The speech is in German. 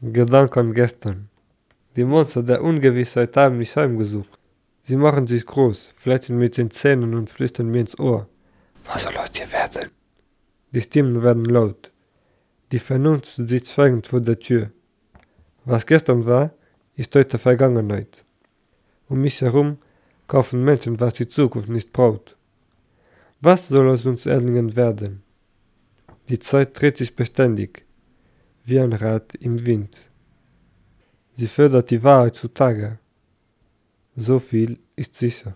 Gedanke an gestern. Die Monster der Ungewissheit haben mich heimgesucht. Sie machen sich groß, fletzen mit den Zähnen und flüstern mir ins Ohr. Was soll aus dir werden? Die Stimmen werden laut. Die Vernunft sitzt schweigend vor der Tür. Was gestern war, ist heute Vergangenheit. Um mich herum kaufen Menschen, was die Zukunft nicht braucht. Was soll aus uns Erlingen werden? Die Zeit dreht sich beständig, wie ein Rad im Wind. Sie fördert die Wahrheit zutage. So viel ist sicher.